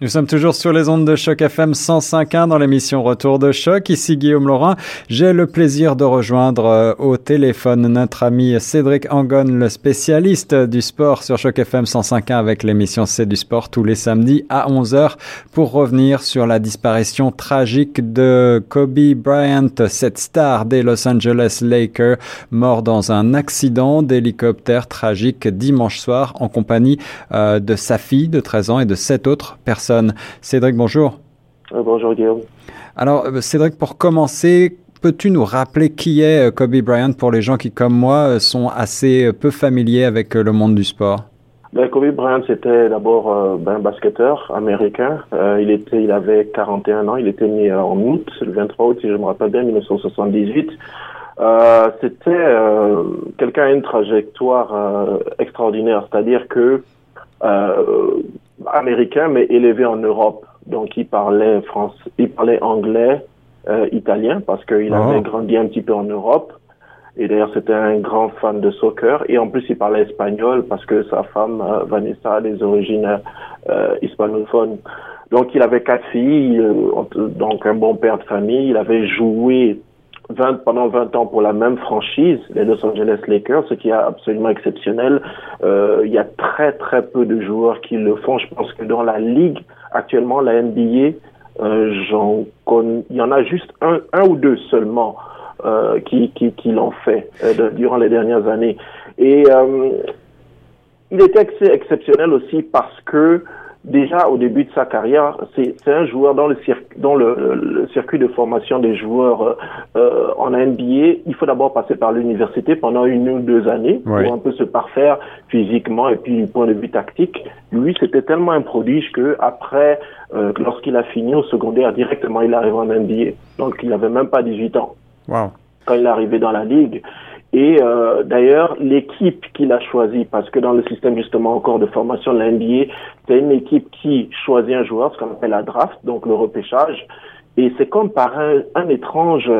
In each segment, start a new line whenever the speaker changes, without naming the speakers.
Nous sommes toujours sur les ondes de Choc FM 105.1 dans l'émission Retour de Choc. Ici Guillaume Laurin. J'ai le plaisir de rejoindre euh, au téléphone notre ami Cédric Angon, le spécialiste du sport sur Choc FM 105.1 avec l'émission C'est du sport tous les samedis à 11h pour revenir sur la disparition tragique de Kobe Bryant, cette star des Los Angeles Lakers, mort dans un accident d'hélicoptère tragique dimanche soir en compagnie euh, de sa fille de 13 ans et de sept autres personnes Cédric, bonjour.
Euh, bonjour Guillaume.
Alors euh, Cédric, pour commencer, peux-tu nous rappeler qui est euh, Kobe Bryant pour les gens qui, comme moi, sont assez peu familiers avec le monde du sport?
Ben, Kobe Bryant, c'était d'abord ben, un basketteur américain. il était, il avait 41 ans. Il était né en août, le 23 août, si je me rappelle bien, 1978. c'était quelqu'un à une trajectoire extraordinaire, c'est-à-dire que américain, mais élevé en Europe. Donc, il parlait français, il parlait anglais, euh, italien, parce qu'il avait ah. grandi un petit peu en Europe. Et d'ailleurs, c'était un grand fan de soccer. Et en plus, il parlait espagnol parce que sa femme, euh, Vanessa, a des origines euh, hispanophones. Donc, il avait quatre filles, euh, donc un bon père de famille. Il avait joué 20, pendant 20 ans pour la même franchise, les Los Angeles Lakers, ce qui est absolument exceptionnel. Euh, il y a très très peu de joueurs qui le font. Je pense que dans la ligue actuellement, la NBA, euh, j'en il y en a juste un, un ou deux seulement euh, qui, qui, qui l'ont fait euh, durant les dernières années. Et euh, il était exceptionnel aussi parce que déjà au début de sa carrière, c'est un joueur dans le, dans le, circuit de formation des joueurs euh, euh en NBA. Il faut d'abord passer par l'université pendant une ou deux années pour un peu se parfaire physiquement et puis du point de vue tactique. Lui, c'était tellement un prodige que après, euh, lorsqu'il a fini au secondaire, directement il arrive en NBA. Donc il n'avait même pas 18 ans.
Wow.
Quand il est arrivé dans la ligue. Et euh, d'ailleurs, l'équipe qu'il a choisie, parce que dans le système justement encore de formation de la NBA, c'est une équipe qui choisit un joueur, ce qu'on appelle la draft, donc le repêchage. Et c'est comme par un, un étrange,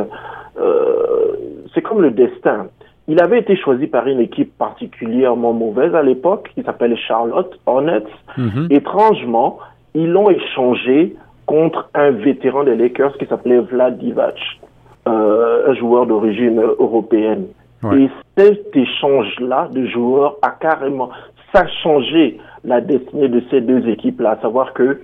euh, c'est comme le destin. Il avait été choisi par une équipe particulièrement mauvaise à l'époque, qui s'appelle Charlotte Hornets. Mhm. Étrangement, ils l'ont échangé contre un vétéran des Lakers qui s'appelait Vlad Divac, euh, un joueur d'origine européenne. Et cet échange-là de joueurs a carrément, ça a changé la destinée de ces deux équipes-là, à savoir que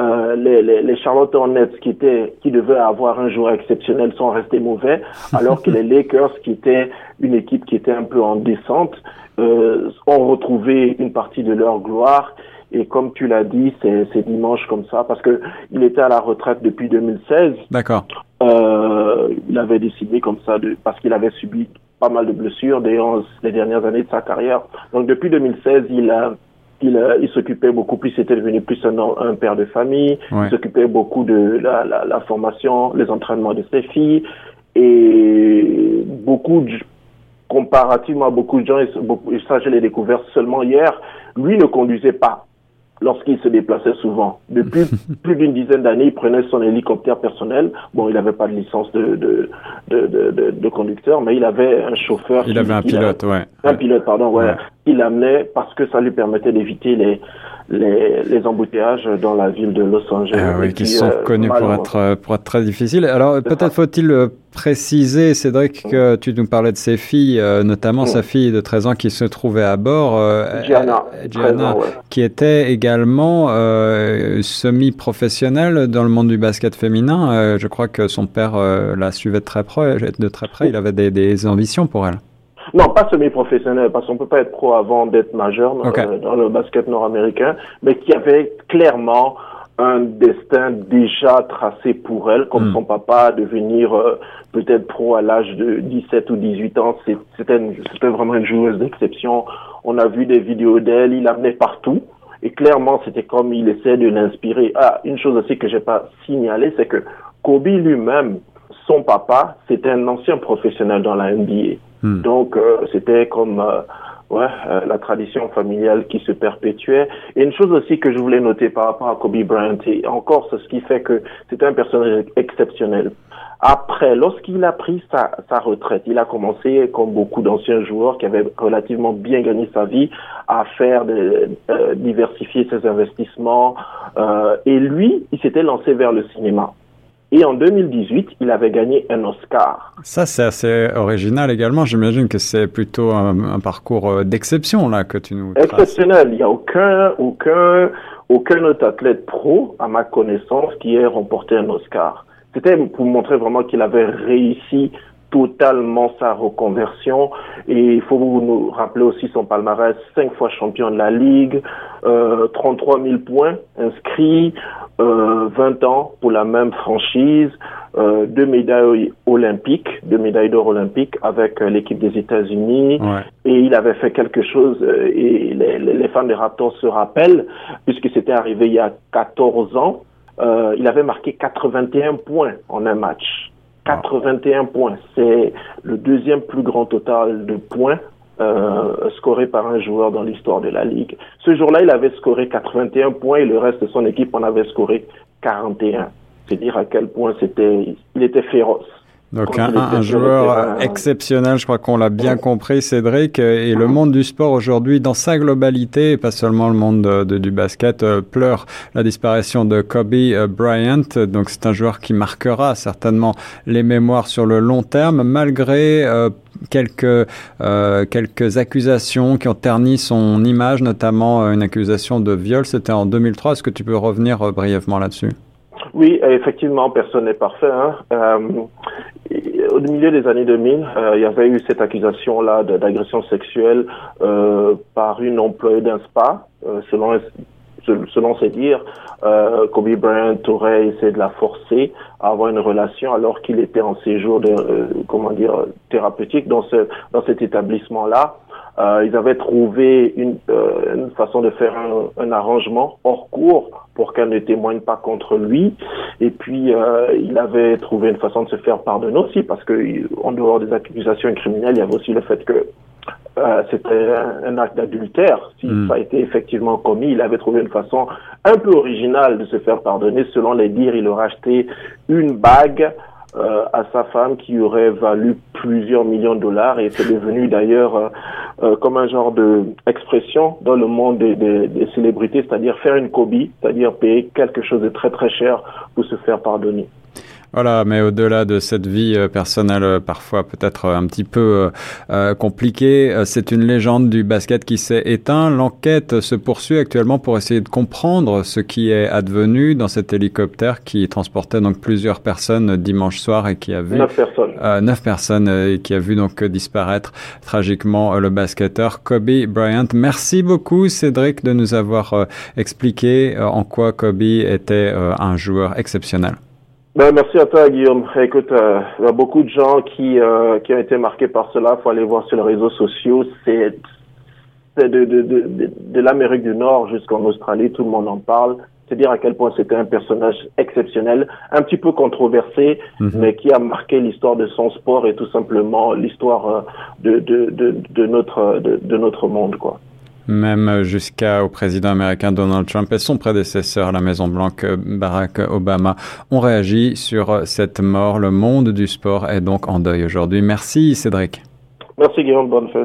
euh, les, les, les, Charlotte Hornets qui étaient, qui devaient avoir un joueur exceptionnel sont restés mauvais, alors que les Lakers qui étaient une équipe qui était un peu en descente euh, ont retrouvé une partie de leur gloire. Et comme tu l'as dit, c'est dimanche comme ça parce que il était à la retraite depuis 2016.
D'accord.
Euh, il avait décidé comme ça de parce qu'il avait subi pas mal de blessures dans les dernières années de sa carrière. Donc depuis 2016, il a il, il s'occupait beaucoup plus, c'était devenu plus un, un, père de famille, il s'occupait beaucoup de la, la, la, formation, les entraînements de ses filles, et beaucoup, de, comparativement à beaucoup de gens, et ça je l'ai découvert seulement hier, lui ne conduisait pas lorsqu'il se déplaçait souvent. Depuis plus d'une dizaine d'années, il prenait son hélicoptère personnel. Bon, il n'avait pas de licence de, de, de, de, de, conducteur, mais il avait un chauffeur.
Il avait un pilote, ouais.
Un pilote, pardon, ouais. ouais. Il l'amenait parce que ça lui permettait d'éviter les, les, les, embouteillages dans la ville de Los Angeles.
Ah oui, qui sont euh, connus pour être, pour être très difficiles. Alors peut-être faut-il euh, préciser, Cédric, que tu nous parlais de ses filles, euh, notamment sa fille de 13 ans qui se trouvait à bord,
Gianna,
Gianna qui était également semi-professionnelle dans le monde du basket féminin. je crois que son père la suivait de très près. De très près. Il avait des, des ambitions pour elle.
Non, pas semi-professionnel, parce qu'on peut pas être pro avant d'être majeur euh, dans le basket nord-américain, mais qui avait clairement un destin déjà tracé pour elle, comme hmm. son papa, devenir euh, peut-être pro à l'âge de 17 ou 18 ans. C'était vraiment une joueuse d'exception. On a vu des vidéos d'elle, il l'amenait partout. Et clairement, c'était comme il essaie de l'inspirer. Ah, une chose aussi que j'ai pas signalé, c'est que Kobe lui-même, son papa, c'était un ancien professionnel dans la NBA. Hmm. Donc, euh, c'était comme, euh, ouais, euh, la tradition familiale qui se perpétuait. Et une chose aussi que je voulais noter par rapport à Kobe Bryant, et encore c'est ce qui fait que c'était un personnage exceptionnel. Après, lorsqu'il a pris sa, sa, retraite, il a commencé, comme beaucoup d'anciens joueurs qui avaient relativement bien gagné sa vie, à faire de, euh, diversifier ses investissements. Euh, et lui, il s'était lancé vers le cinéma. Et en 2018, il avait gagné un Oscar.
Ça, c'est assez original également. J'imagine que c'est plutôt un, parcours euh, d'exception là que tu nous.
Exceptionnel. Il n'y a aucun, aucun, aucun autre athlète pro, à ma connaissance, qui ait remporté un Oscar. C'était pour montrer vraiment qu'il avait réussi totalement sa reconversion. Et il faut nous rappeler aussi son palmarès, cinq fois champion de la Ligue, euh, 33 000 points inscrits, euh, 20 ans pour la même franchise, euh, deux médailles olympiques, deux médailles d'or olympiques avec euh, l'équipe des États-Unis. Et il avait fait quelque chose, euh, et les, les fans des Raptors se rappellent, puisque c'était arrivé il y a 14 ans, il avait marqué 81 points en un match. 81 points. C'est le deuxième plus grand total de points euh, scoré par un joueur dans l'histoire de la Ligue. Ce jour-là, il avait scoré 81 points et le reste de son équipe en avait scoré 41. C'est dire à quel point c'était, il était féroce.
Donc un, un, joueur exceptionnel, je crois qu'on l'a bien compris, Cédric. Et le monde du sport aujourd'hui, dans sa globalité, et pas seulement le monde de, du basket, euh, pleure la disparition de Kobe euh, Bryant. Donc c'est un joueur qui marquera certainement les mémoires sur le long terme, malgré euh, quelques quelques accusations qui ont terni son image, notamment une accusation de viol. C'était en 2003. Est-ce que tu peux revenir brièvement là-dessus?
Oui, effectivement, personne n'est parfait. Hein. Euh, au milieu des années 2000, euh, il y avait eu cette accusation-là d'agression sexuelle euh, par une employée d'un spa, euh, selon selon ses dires, euh, Kobe Bryant aurait essayé de la forcer à avoir une relation alors qu'il était en séjour de, euh, comment dire, thérapeutique dans ce dans cet établissement-là. Euh, ils avaient trouvé une, euh, une façon de faire un, un, arrangement hors cours pour qu'elle ne témoigne pas contre lui. Et puis, euh, il avait trouvé une façon de se faire pardonner aussi, parce que en dehors des accusations criminelles, il y avait aussi le fait que euh, c'était un, acte d'adultère. Si mm. ça a été effectivement commis, il avait trouvé une façon un peu originale de se faire pardonner. Selon les dires, il aurait acheté une bague euh, à sa femme qui aurait valu plusieurs millions de dollars et c'est devenu d'ailleurs euh, comme un genre de expression dans le monde des célébrités, c'est-à-dire faire une copie, c'est-à-dire payer quelque chose de très très cher pour se faire pardonner.
Voilà, mais au-delà de cette vie euh, personnelle euh, parfois peut-être un petit peu euh, compliquée, c'est une légende du basket qui s'est éteint. L'enquête se poursuit actuellement pour essayer de comprendre ce qui est advenu dans cet hélicoptère qui transportait donc plusieurs personnes dimanche soir et qui a vu
neuf personnes,
neuf personnes et qui a vu donc disparaître tragiquement le basketteur Kobe Bryant. Merci beaucoup Cédric de nous avoir expliqué en quoi Kobe était un joueur exceptionnel.
Ben, merci à toi, Guillaume. Écoute, euh, il y a beaucoup de gens qui, euh, qui ont été marqués par cela. Il faut aller voir sur les réseaux sociaux. C'est de, de, de, de, de l'Amérique du Nord jusqu'en Australie. Tout le monde en parle. C'est dire à quel point c'était un personnage exceptionnel, un petit peu controversé, mm -hmm. mais qui a marqué l'histoire de son sport et tout simplement l'histoire euh, de, de, de, de, notre, de, de notre monde, quoi
même jusqu'au président américain Donald Trump et son prédécesseur à la Maison Blanche, Barack Obama, ont réagi sur cette mort. Le monde du sport est donc en deuil aujourd'hui. Merci Cédric.
Merci Guillaume, bonne fin.